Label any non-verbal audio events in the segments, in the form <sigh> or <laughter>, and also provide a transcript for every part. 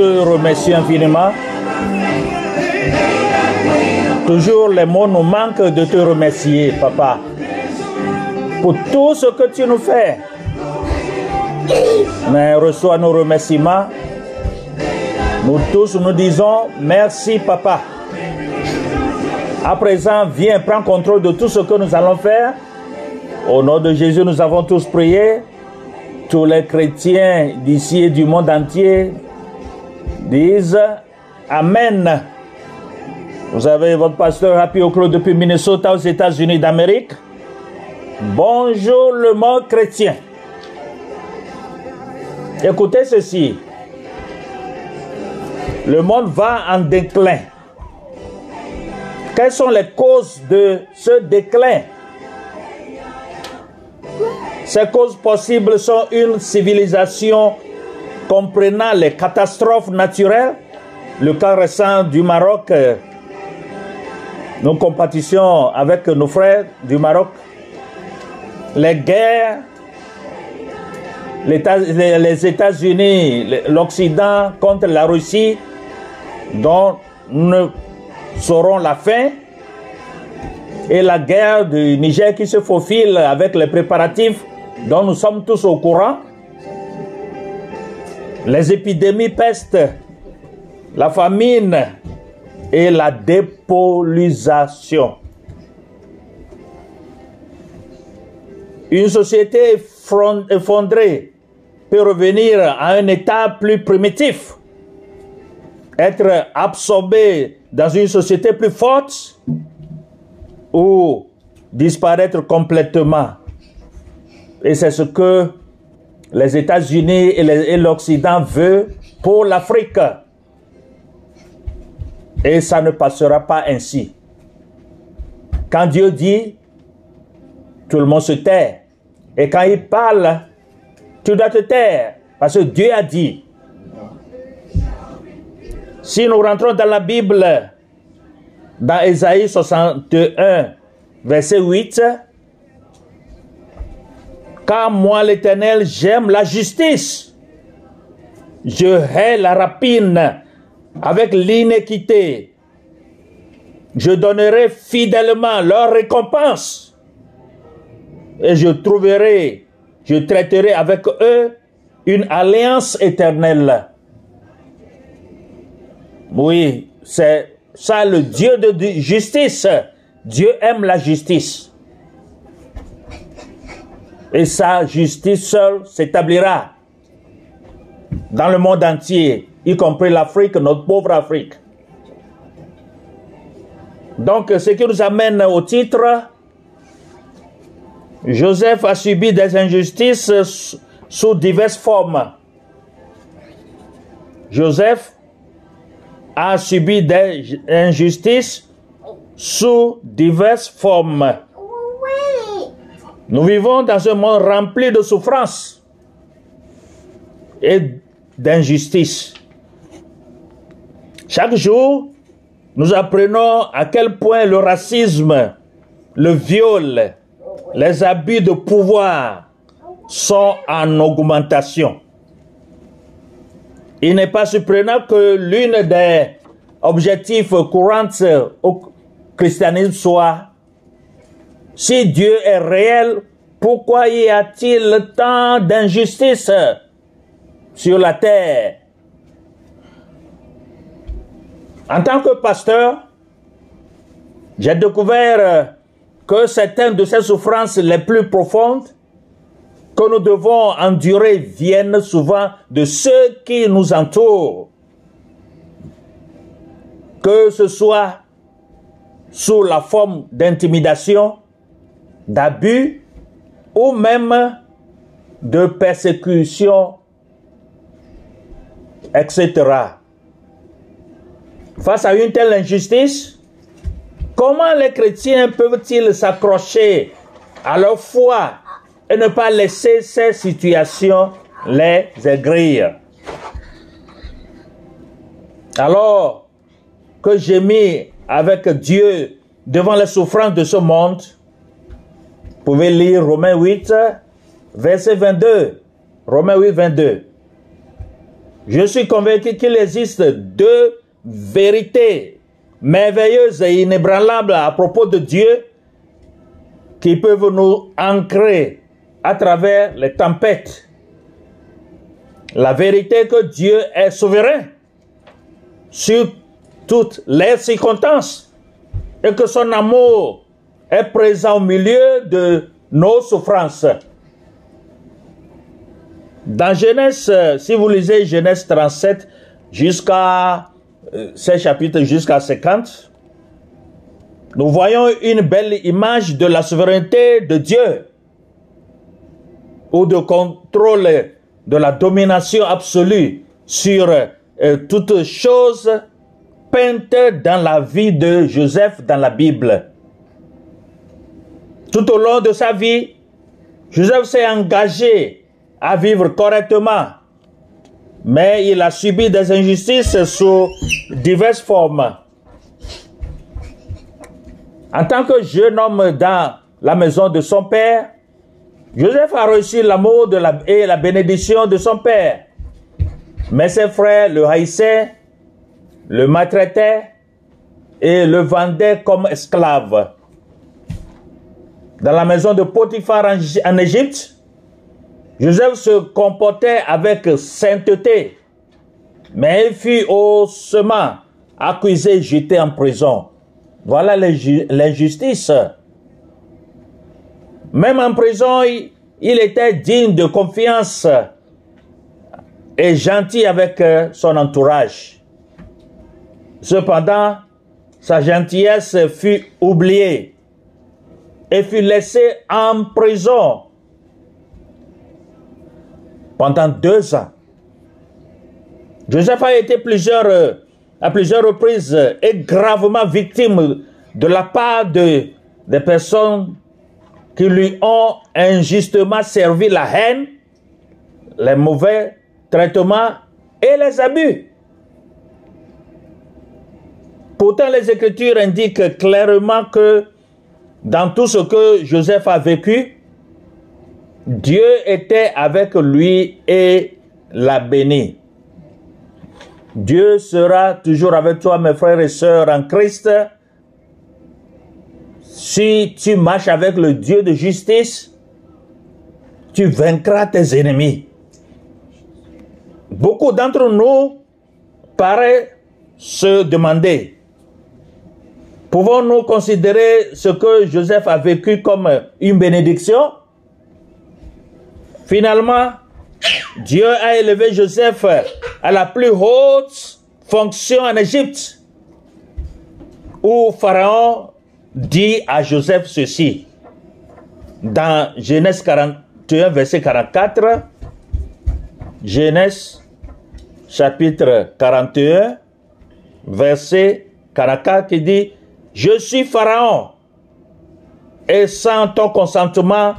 Te remercions infiniment. Toujours les mots nous manquent de te remercier, Papa, pour tout ce que tu nous fais. Mais reçois nos remerciements. Nous tous nous disons merci, Papa. À présent, viens, prends contrôle de tout ce que nous allons faire. Au nom de Jésus, nous avons tous prié. Tous les chrétiens d'ici et du monde entier disent Amen. Vous avez votre pasteur Happy Oclo depuis Minnesota aux États-Unis d'Amérique. Bonjour le monde chrétien. Écoutez ceci. Le monde va en déclin. Quelles sont les causes de ce déclin? Ces causes possibles sont une civilisation comprenant les catastrophes naturelles, le cas récent du Maroc, euh, nos compétitions avec nos frères du Maroc, les guerres, les États-Unis, l'Occident contre la Russie, dont nous saurons la fin, et la guerre du Niger qui se faufile avec les préparatifs dont nous sommes tous au courant, les épidémies peste, la famine et la dépollution. Une société effondrée peut revenir à un état plus primitif, être absorbée dans une société plus forte ou disparaître complètement. Et c'est ce que les États-Unis et l'Occident veulent pour l'Afrique. Et ça ne passera pas ainsi. Quand Dieu dit, tout le monde se tait. Et quand il parle, tu dois te taire. Parce que Dieu a dit. Si nous rentrons dans la Bible, dans Ésaïe 61, verset 8, car moi l'Éternel, j'aime la justice. Je hais la rapine avec l'iniquité. Je donnerai fidèlement leur récompense. Et je trouverai, je traiterai avec eux une alliance éternelle. Oui, c'est ça le Dieu de justice. Dieu aime la justice. Et sa justice seule s'établira dans le monde entier, y compris l'Afrique, notre pauvre Afrique. Donc, ce qui nous amène au titre, Joseph a subi des injustices sous diverses formes. Joseph a subi des injustices sous diverses formes. Nous vivons dans un monde rempli de souffrances et d'injustices. Chaque jour, nous apprenons à quel point le racisme, le viol, les abus de pouvoir sont en augmentation. Il n'est pas surprenant que l'une des objectifs courants au christianisme soit si Dieu est réel, pourquoi y a-t-il tant d'injustice sur la terre? En tant que pasteur, j'ai découvert que certaines de ces souffrances les plus profondes que nous devons endurer viennent souvent de ceux qui nous entourent. Que ce soit sous la forme d'intimidation, d'abus ou même de persécution, etc. Face à une telle injustice, comment les chrétiens peuvent-ils s'accrocher à leur foi et ne pas laisser ces situations les aigrir? Alors que j'ai mis avec Dieu devant les souffrances de ce monde, vous pouvez lire Romains 8, verset 22. Romains 8, 22. Je suis convaincu qu'il existe deux vérités merveilleuses et inébranlables à propos de Dieu qui peuvent nous ancrer à travers les tempêtes. La vérité que Dieu est souverain sur toutes les circonstances et que son amour est présent au milieu de nos souffrances. Dans Genèse, si vous lisez Genèse 37 jusqu'à euh, ces chapitres jusqu'à 50, nous voyons une belle image de la souveraineté de Dieu ou de contrôle de la domination absolue sur euh, toutes choses peintes dans la vie de Joseph dans la Bible. Tout au long de sa vie, Joseph s'est engagé à vivre correctement, mais il a subi des injustices sous diverses formes. En tant que jeune homme dans la maison de son père, Joseph a reçu l'amour et la bénédiction de son père. Mais ses frères le haïssaient, le maltraitaient et le vendaient comme esclave. Dans la maison de Potiphar en, Égypte, Joseph se comportait avec sainteté, mais il fut haussement accusé et jeté en prison. Voilà l'injustice. Même en prison, il était digne de confiance et gentil avec euh, son entourage. Cependant, sa gentillesse fut oubliée et fut laissé en prison pendant deux ans. Joseph a été plusieurs, euh, à plusieurs reprises et gravement victime de la part de, des personnes qui lui ont injustement servi la haine, les mauvais traitements et les abus. Pourtant, les Écritures indiquent clairement que dans tout ce que Joseph a vécu, Dieu était avec lui et l'a béni. Dieu sera toujours avec toi, mes frères et sœurs en Christ. Si tu marches avec le Dieu de justice, tu vaincras tes ennemis. Beaucoup d'entre nous paraissent se demander, Pouvons-nous considérer ce que Joseph a vécu comme une bénédiction? Finalement, Dieu a élevé Joseph à la plus haute fonction en Égypte, où Pharaon dit à Joseph ceci. Dans Genèse 41, verset 44, Genèse chapitre 41, verset 44, qui dit, Je suis Pharaon, et sans ton consentement,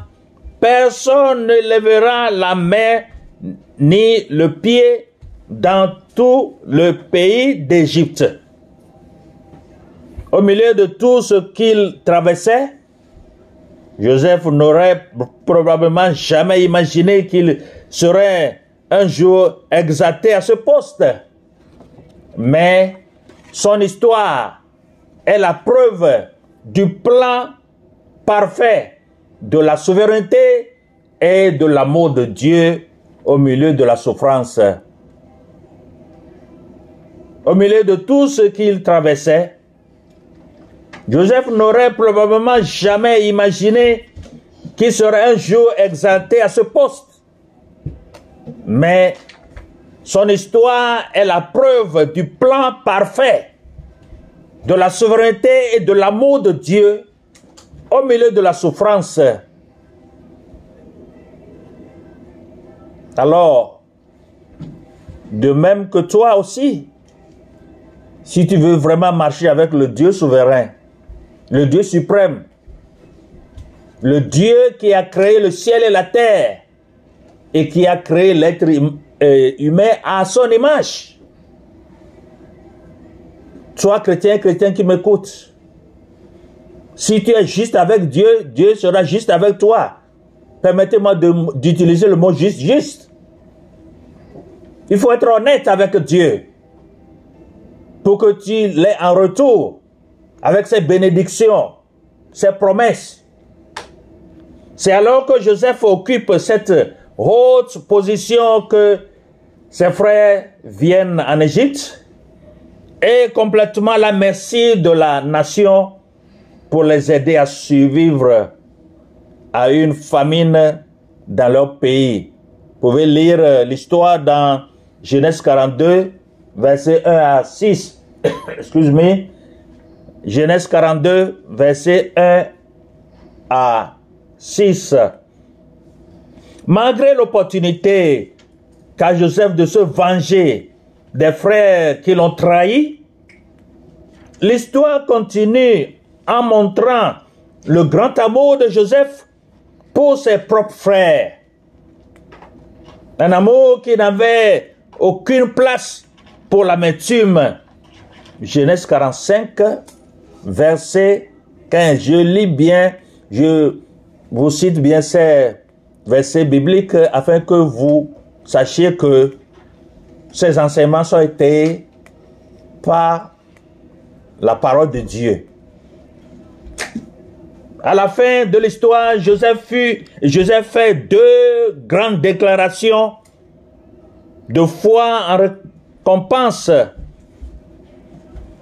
personne ne lèvera la main ni le pied dans tout le pays d'Égypte. Au milieu de tout ce qu'il traversait, Joseph n'aurait probablement jamais imaginé qu'il serait un jour exalté à ce poste. Mais son histoire est la preuve du plan parfait de la souveraineté et de l'amour de Dieu au milieu de la souffrance. Au milieu de tout ce qu'il traversait, Joseph n'aurait probablement jamais imaginé qu'il serait un jour exalté à ce poste. Mais son histoire est la preuve du plan parfait de la souveraineté et de l'amour de Dieu au milieu de la souffrance. Alors, de même que toi aussi, si tu veux vraiment marcher avec le Dieu souverain, le Dieu suprême, le Dieu qui a créé le ciel et la terre et qui a créé l'être euh, humain à son image. Toi, chrétien, chrétien qui m'écoute, si tu es juste avec Dieu, Dieu sera juste avec toi. Permettez-moi d'utiliser le mot juste, juste. Il faut être honnête avec Dieu pour que tu l'aies en retour avec ses bénédictions, ses promesses. C'est alors que Joseph occupe cette haute position que ses frères viennent en Égypte et complètement la merci de la nation pour les aider à survivre à une famine dans leur pays. Vous pouvez lire l'histoire dans Genèse 42, verset 1 à 6. <coughs> Excuse-moi. Genèse 42, verset 1 à 6. Malgré l'opportunité qu'a Joseph de se venger des frères qui l'ont trahi, l'histoire continue en montrant le grand amour de Joseph pour ses propres frères. Un amour qui n'avait aucune place pour l'amertume. Genèse 45, verset 15. Je lis bien, je vous cite bien ces versets bibliques afin que vous sachiez que ces enseignements sont été par la parole de Dieu. À la fin de l'histoire, Joseph, fait deux grandes déclarations de foi en récompense,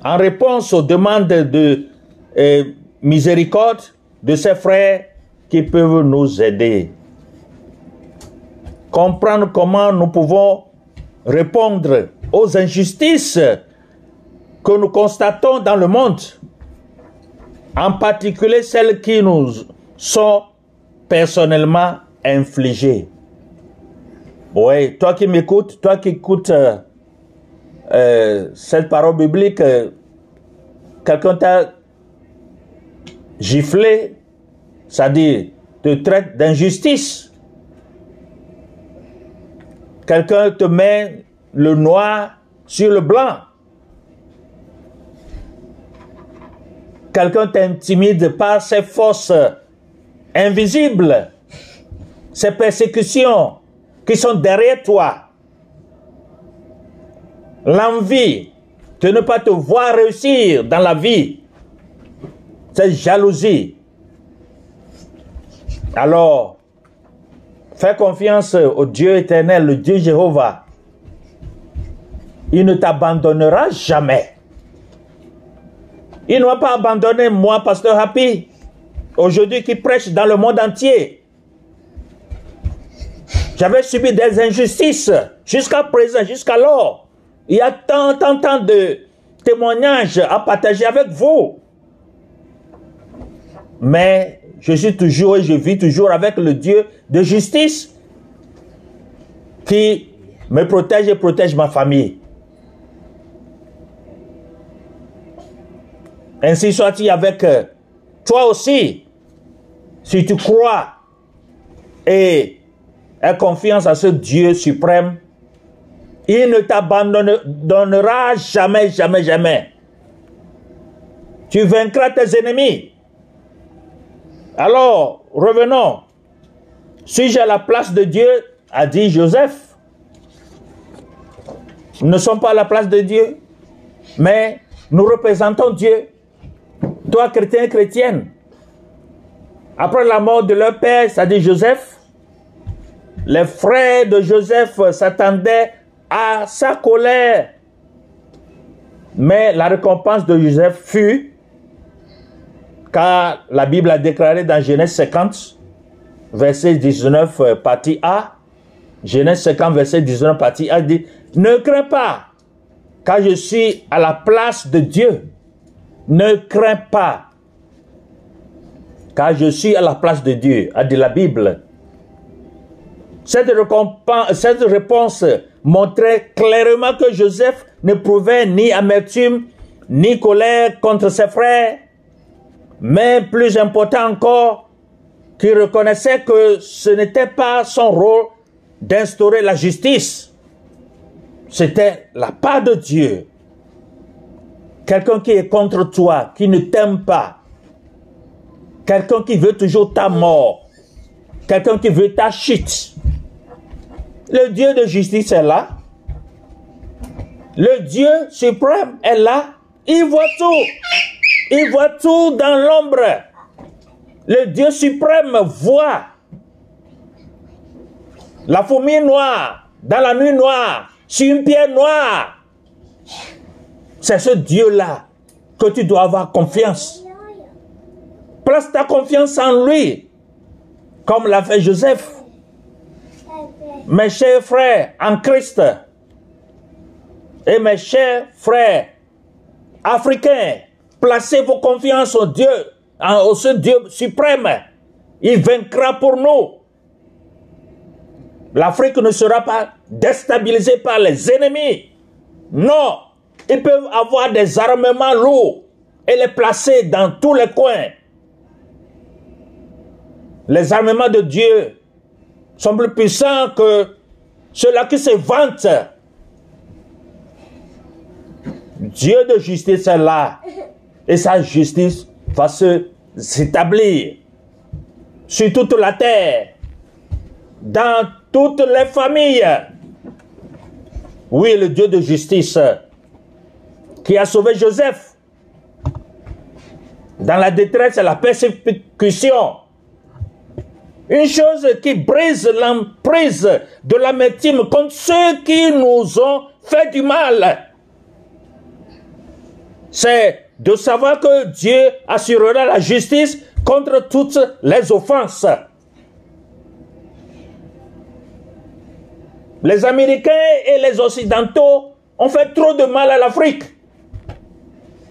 en réponse aux demandes de miséricorde de ses frères qui peuvent nous aider. Comprendre comment nous pouvons répondre aux injustices que nous constatons dans le monde, en particulier celles qui nous sont personnellement infligées. Oui, toi qui m'écoutes, toi qui écoutes euh, euh, cette parole biblique, euh, quelqu'un t'a giflé, c'est-à-dire te traite d'injustice. Quelqu'un te met le noir sur le blanc. Quelqu'un t'intimide par ses forces invisibles, ses persécutions qui sont derrière toi. L'envie de ne pas te voir réussir dans la vie, cette jalousie. Alors, fais confiance au Dieu éternel, le Dieu Jéhovah. Il ne t'abandonnera jamais. Il ne va pas abandonner moi, pasteur Happy, aujourd'hui qui prêche dans le monde entier. J'avais subi des injustices jusqu'à présent, jusqu'alors. Il y a tant, tant, tant de témoignages à partager avec vous. Mais je suis toujours et je vis toujours avec le Dieu de justice qui me protège et protège ma famille. Ainsi soit-il avec euh, toi aussi. Si tu crois et as confiance à ce Dieu suprême, il ne t'abandonnera jamais, jamais, jamais. Tu vaincras tes ennemis. Alors, revenons. Suis-je à la place de Dieu a dit Joseph. Nous ne sommes pas à la place de Dieu, mais nous représentons Dieu. Toi, chrétien, chrétienne, après la mort de leur père, ça dit Joseph, les frères de Joseph s'attendaient à sa colère. Mais la récompense de Joseph fut, car la Bible a déclaré dans Genèse 50, verset 19, euh, partie A, Genèse 50, verset 19, partie A, dit, ne crains pas, car je suis à la place de Dieu. Ne crains pas, car je suis à la place de Dieu, a dit la Bible. Cette, cette réponse montrait clairement que Joseph ne prouvait ni amertume, ni colère contre ses frères, mais plus important encore, qu'il reconnaissait que ce n'était pas son rôle d'instaurer la justice. C'était la part de Dieu. Quelqu'un qui est contre toi, qui ne t'aime pas. Quelqu'un qui veut toujours ta mort. Quelqu'un qui veut ta chute. Le Dieu de justice est là. Le Dieu suprême est là. Il voit tout. Il voit tout dans l'ombre? Le Dieu suprême voit la fourmi noire dans la nuit noire sur une pierre noire. C'est ce Dieu-là que tu dois avoir confiance. Place ta confiance en lui, comme l'a fait Joseph. Mes chers frères en Christ et mes chers frères africains, placez vos confiances au Dieu, au ce Dieu suprême. Il vaincra pour nous. L'Afrique ne sera pas déstabilisée par les ennemis. Non, ils peuvent avoir des armements lourds et les placer dans tous les coins. Les armements de Dieu sont plus puissants que ceux-là qui se vantent. Dieu de justice est là et sa justice va s'établir sur toute la terre, dans toutes les familles. Oui, le Dieu de justice qui a sauvé Joseph dans la détresse et la persécution. Une chose qui brise l'emprise de l'amertume contre ceux qui nous ont fait du mal. C'est de savoir que Dieu assurera la justice contre toutes les offenses. Les Américains et les Occidentaux ont fait trop de mal à l'Afrique.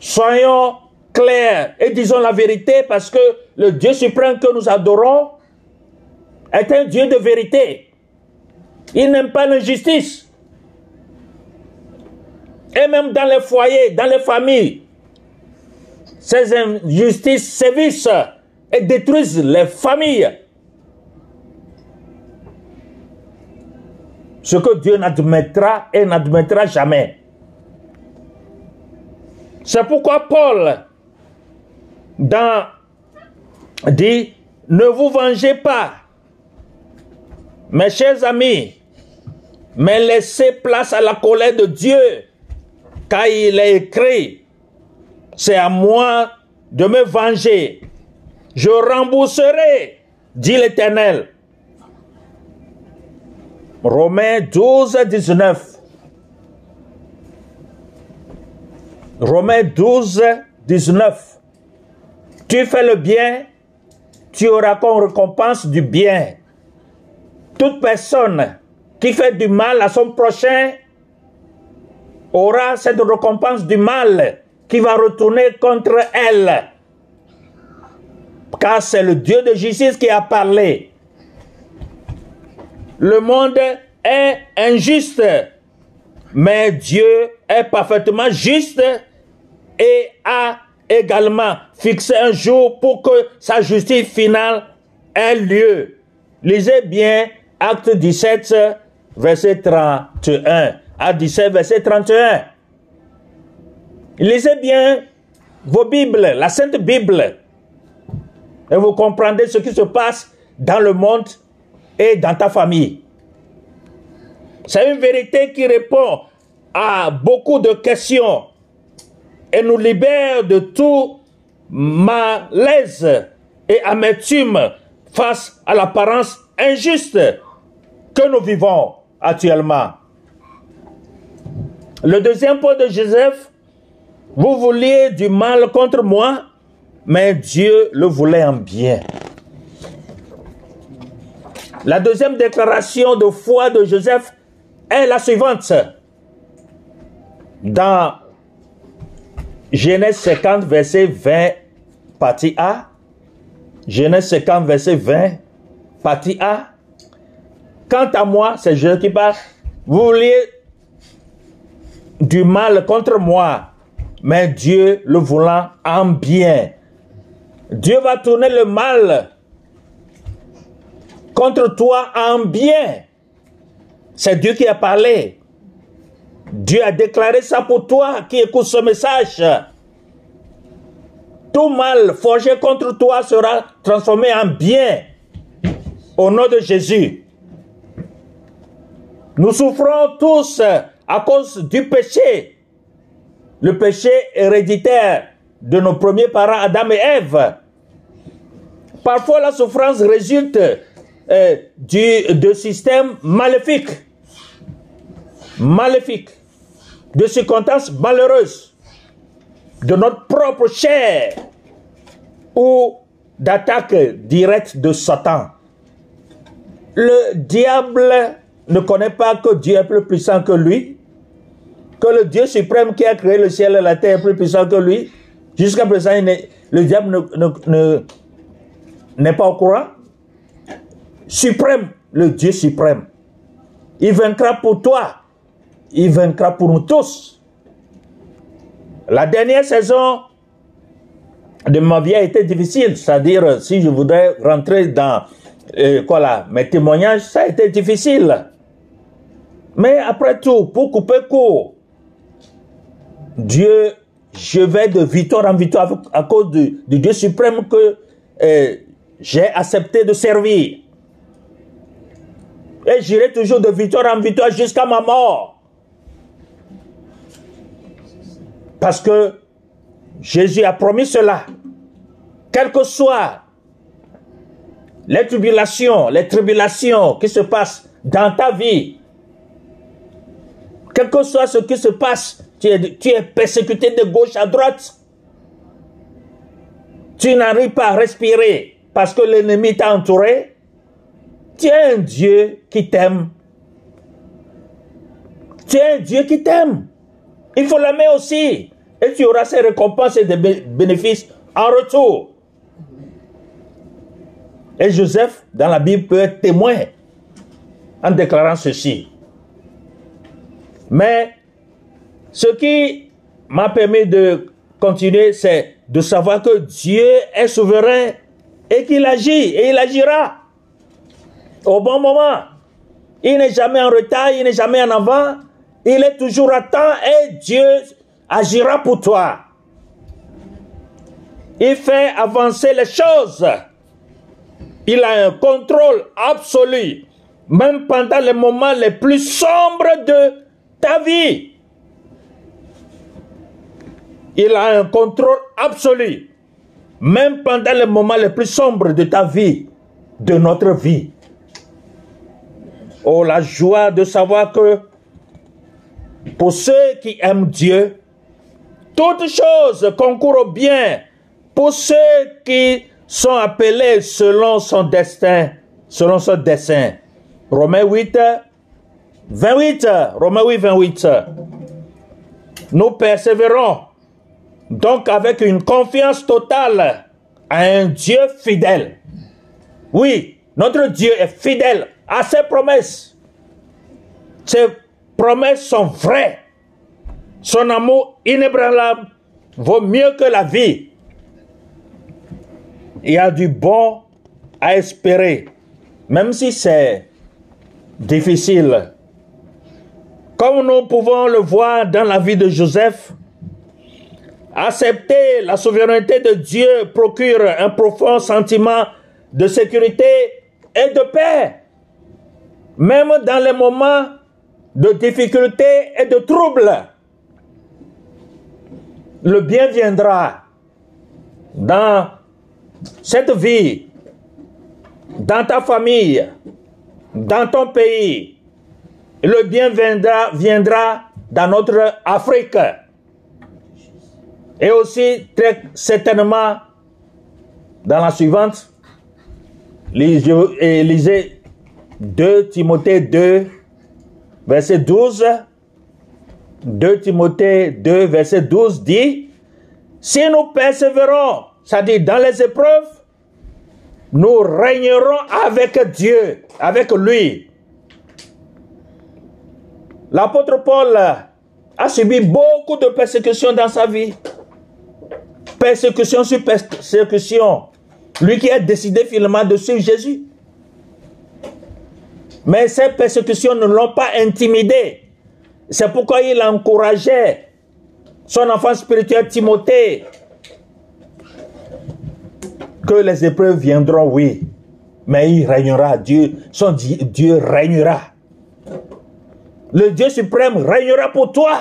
Soyons clairs et disons la vérité parce que le Dieu suprême que nous adorons est un Dieu de vérité. Il n'aime pas l'injustice. Et même dans les foyers, dans les familles, ces injustices sévissent et détruisent les familles. Ce que Dieu n'admettra et n'admettra jamais. C'est pourquoi Paul dit, ne vous vengez pas, mes chers amis, mais laissez place à la colère de Dieu, car il est écrit, c'est à moi de me venger, je rembourserai, dit l'Éternel. Romains 12, 19. Romains 12, 19. Tu fais le bien, tu auras comme récompense du bien. toute personne qui fait du mal à son prochain aura cette récompense du mal qui va retourner contre elle. Car c'est le Dieu de justice qui a parlé. Le monde est injuste, mais Dieu est parfaitement juste et a également fixé un jour pour que sa justice finale ait lieu. Lisez bien Acte 17, verset 31. Acte 17, verset 31. Lisez bien vos Bibles, la Sainte Bible, et vous comprendrez ce qui se passe dans le monde et dans ta famille. C'est une vérité qui répond à beaucoup de questions et nous libère de tout malaise et amertume face à l'apparence injuste que nous vivons actuellement. Le deuxième point de Joseph, vous vouliez du mal contre moi, mais Dieu le voulait en bien. La deuxième déclaration de foi de Joseph est la suivante. Dans Genèse 50, verset 20, partie A. Genèse 50, verset 20, partie A. Quant à moi, c'est je qui parle, vous vouliez du mal contre moi, mais Dieu le voulant en bien. Dieu va tourner le mal contre toi en bien. C'est Dieu qui a parlé. Dieu a déclaré ça pour toi qui écoute ce message. Tout mal forgé contre toi sera transformé en bien au nom de Jésus. Nous souffrons tous à cause du péché. Le péché héréditaire de nos premiers parents Adam et Ève. Parfois la souffrance résulte euh, du, de systèmes maléfiques. Maléfiques. De circonstances malheureuses. De notre propre chair. Ou d'attaques directes de Satan. Le diable ne connaît pas que Dieu est plus puissant que lui, que le Dieu suprême qui a créé le ciel et la terre est plus puissant que lui. Jusqu'à présent, le diable n'est ne, pas au courant. Suprême, le Dieu suprême. Il vaincra pour toi. Il vaincra pour nous tous. La dernière saison de ma vie a été difficile. C'est-à-dire, si je voudrais rentrer dans euh, quoi là, mes témoignages, ça a été difficile. Mais après tout, pour couper court, Dieu, je vais de victoire en victoire à cause du, Dieu suprême que euh, j'ai accepté de servir. Et j'irai toujours de victoire en victoire jusqu'à ma mort. Parce que Jésus a promis cela. Quel que soit les tribulations, les tribulations qui se passent dans ta vie, quel que soit ce qui se passe, tu es, persécuté de gauche à droite. Tu n'arrives pas à respirer parce que l'ennemi t'a entouré. Tu es un Dieu qui t'aime. Tu es un Dieu qui t'aime. Il faut l'aimer aussi. Et tu auras ses récompenses et des bénéfices en retour. Et Joseph, dans la Bible, peut être témoin en déclarant ceci. Mais ce qui m'a permis de continuer, c'est de savoir que Dieu est souverain et qu'il agit et il agira au bon moment. Il n'est jamais en retard, il n'est jamais en avant, il est toujours à temps et Dieu agira pour toi. Il fait avancer les choses. Il a un contrôle absolu, même pendant les moments les plus sombres de ta vie. Il a un contrôle absolu, même pendant les moments les plus sombres de ta vie, de notre vie. Oh, la joie de savoir que pour ceux qui aiment Dieu, toutes choses concourent au bien pour ceux qui sont appelés selon son destin, selon son dessein. Romains 8, 28. Romains 8, 28. Nous persévérons donc avec une confiance totale à un Dieu fidèle. Oui, notre Dieu est fidèle à ses promesses. Ses promesses sont vraies. Son amour inébranlable vaut mieux que la vie. Il y a du bon à espérer, même si c'est difficile. Comme nous pouvons le voir dans la vie de Joseph, accepter la souveraineté de Dieu procure un profond sentiment de sécurité et de paix, même dans les moments de difficulté et de trouble. Le bien viendra dans cette vie, dans ta famille, dans ton pays. Le bien viendra, viendra dans notre Afrique. Et aussi, très certainement, dans la suivante, lisez, lisez 2 Timothée 2, verset 12. 2 Timothée 2, verset 12 dit, si nous persévérons, c'est-à-dire dans les épreuves, nous régnerons avec Dieu, avec lui. L'apôtre Paul a subi beaucoup de persécutions dans sa vie. Persécution sur persécution. Lui qui a décidé finalement de suivre Jésus. Mais ces persécutions ne l'ont pas intimidé. C'est pourquoi il encourageait son enfant spirituel Timothée que les épreuves viendront, oui, mais il régnera, Dieu, son Dieu régnera. Le Dieu suprême régnera pour toi.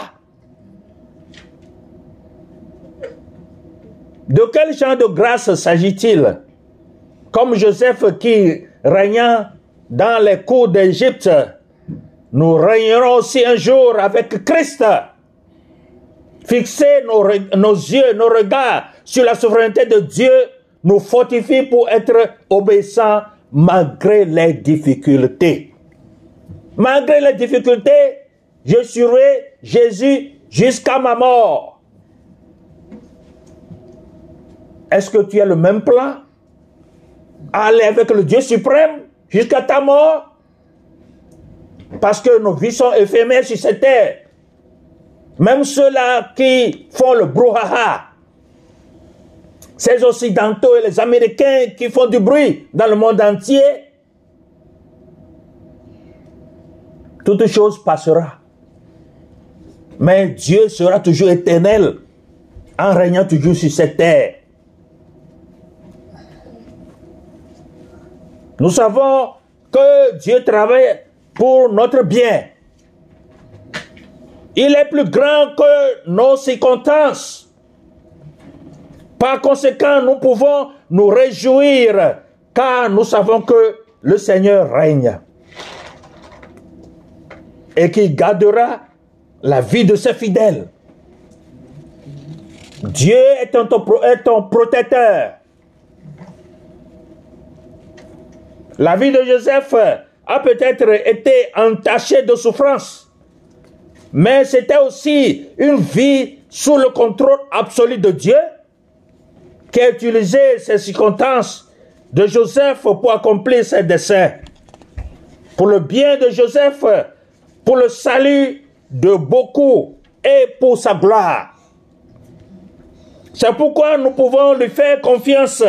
De quel genre de grâce s'agit-il? Comme Joseph qui régna dans les cours d'Égypte, nous régnerons aussi un jour avec Christ. Fixer nos, yeux, nos regards sur la souveraineté de Dieu nous fortifie pour être obéissants malgré les difficultés. Malgré les difficultés, je suivrai Jésus jusqu'à ma mort. Est-ce que tu as le même plan? Aller avec le Dieu suprême jusqu'à ta mort? Parce que nos vies sont éphémères sur cette terre. Même ceux-là qui font le brouhaha, ces Occidentaux et les Américains qui font du bruit dans le monde entier, toute chose passera. Mais Dieu sera toujours éternel en régnant toujours sur cette terre. Nous savons que Dieu travaille pour notre bien. Il est plus grand que nos circonstances. Par conséquent, nous pouvons nous réjouir car nous savons que le Seigneur règne et qu'il gardera la vie de ses fidèles. Dieu est ton, est ton protecteur. La vie de Joseph a peut-être été entachée de souffrance, mais c'était aussi une vie sous le contrôle absolu de Dieu qui a utilisé ces circonstances de Joseph pour accomplir ses desseins. Pour le bien de Joseph, pour le salut de beaucoup et pour sa gloire. C'est pourquoi nous pouvons lui faire confiance,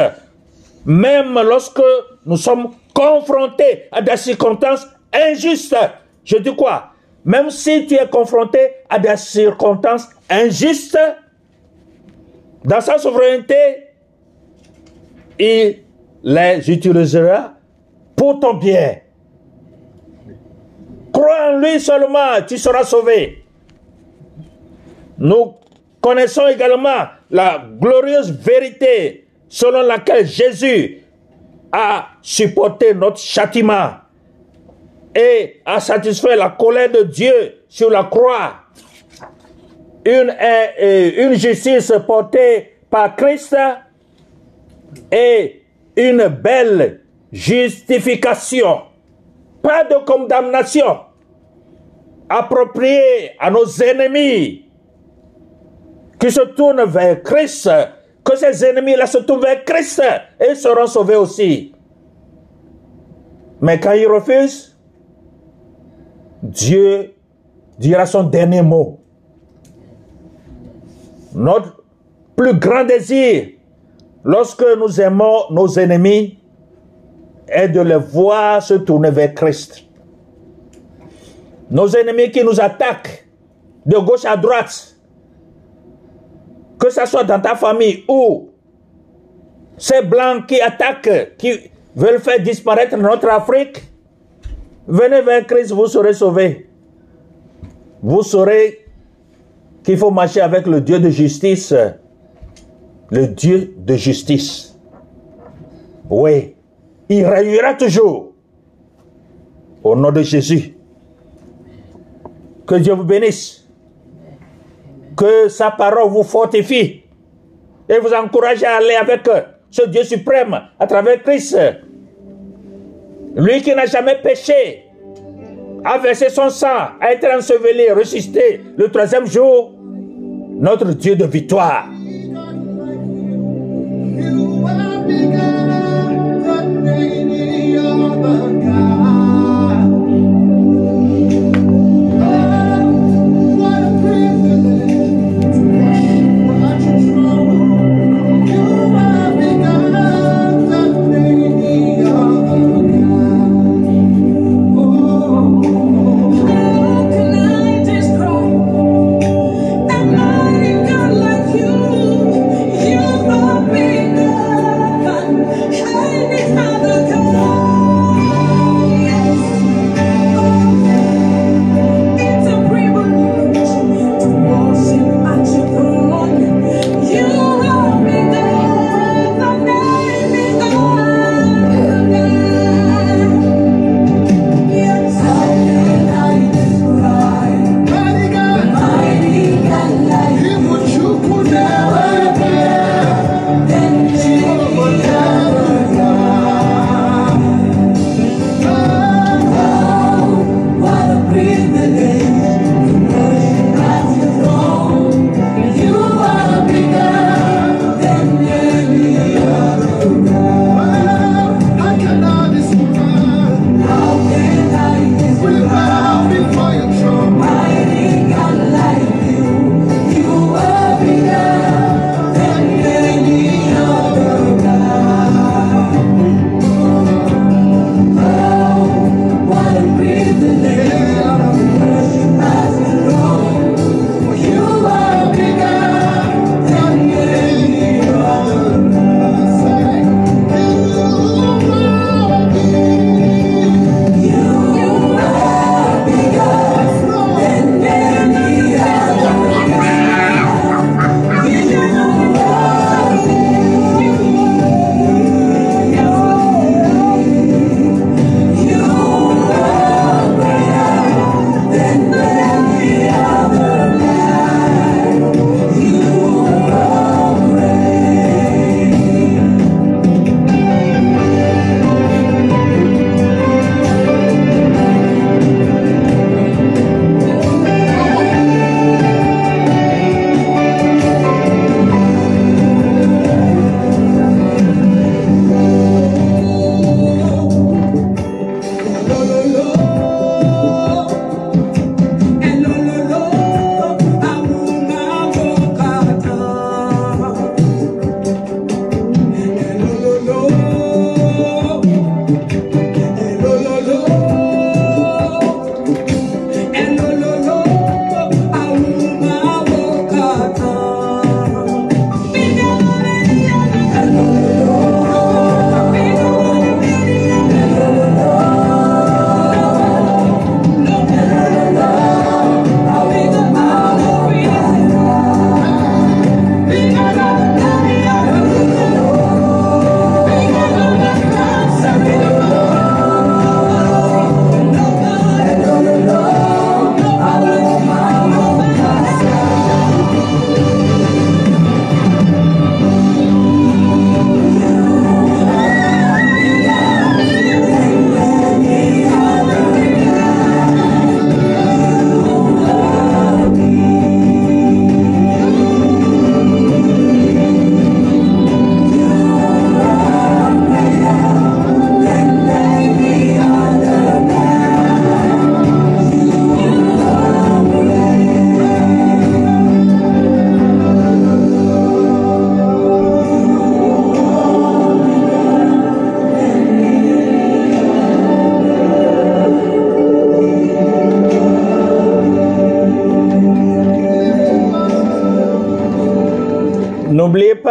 même lorsque nous sommes confrontés à des circonstances injustes. Je dis quoi? Même si tu es confronté à des circonstances injustes, dans sa souveraineté, il les utilisera pour ton bien. Crois en lui seulement, tu seras sauvé. Nous connaissons également la glorieuse vérité selon laquelle Jésus a supporté notre châtiment et a satisfait la colère de Dieu sur la croix. Une, une justice portée par Christ et une belle justification. Pas de condamnation appropriée à nos ennemis qui se tournent vers Christ, que ces ennemis-là se tournent vers Christ et seront sauvés aussi. Mais quand ils refusent, Dieu dira son dernier mot. Notre plus grand désir, lorsque nous aimons nos ennemis, est de les voir se tourner vers Christ. Nos ennemis qui nous attaquent de gauche à droite, que ce soit dans ta famille ou ces blancs qui attaquent, qui veulent faire disparaître notre Afrique, venez vers Christ, vous serez sauvés. Vous saurez qu'il faut marcher avec le Dieu de justice. Le Dieu de justice. Oui, il réunira toujours. Au nom de Jésus. Que Dieu vous bénisse. Que sa parole vous fortifie et vous encourage à aller avec ce Dieu suprême à travers Christ. Lui qui n'a jamais péché, a versé son sang, a été enseveli, ressuscité le troisième jour, notre Dieu de victoire.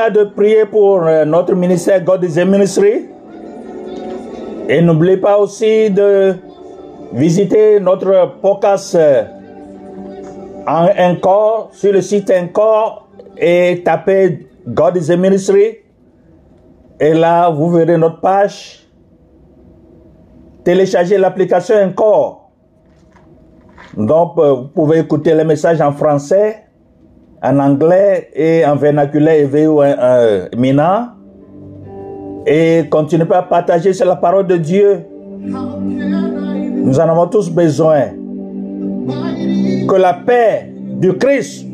De prier pour euh, notre ministère God is a Ministry. Et n'oubliez pas aussi de visiter notre podcast euh, en encore sur le site encore et taper God is a Ministry. Et là, vous verrez notre page. Téléchargez l'application encore. Donc, euh, vous pouvez écouter les messages en français, en anglais et en vernaculaire éveillé euh, mina. Et continuez à partager sur la parole de Dieu. Nous en avons tous besoin. Que la paix du Christ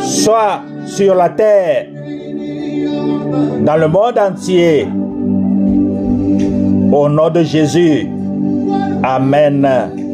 soit sur la terre, dans le monde entier. Au nom de Jésus. Amen.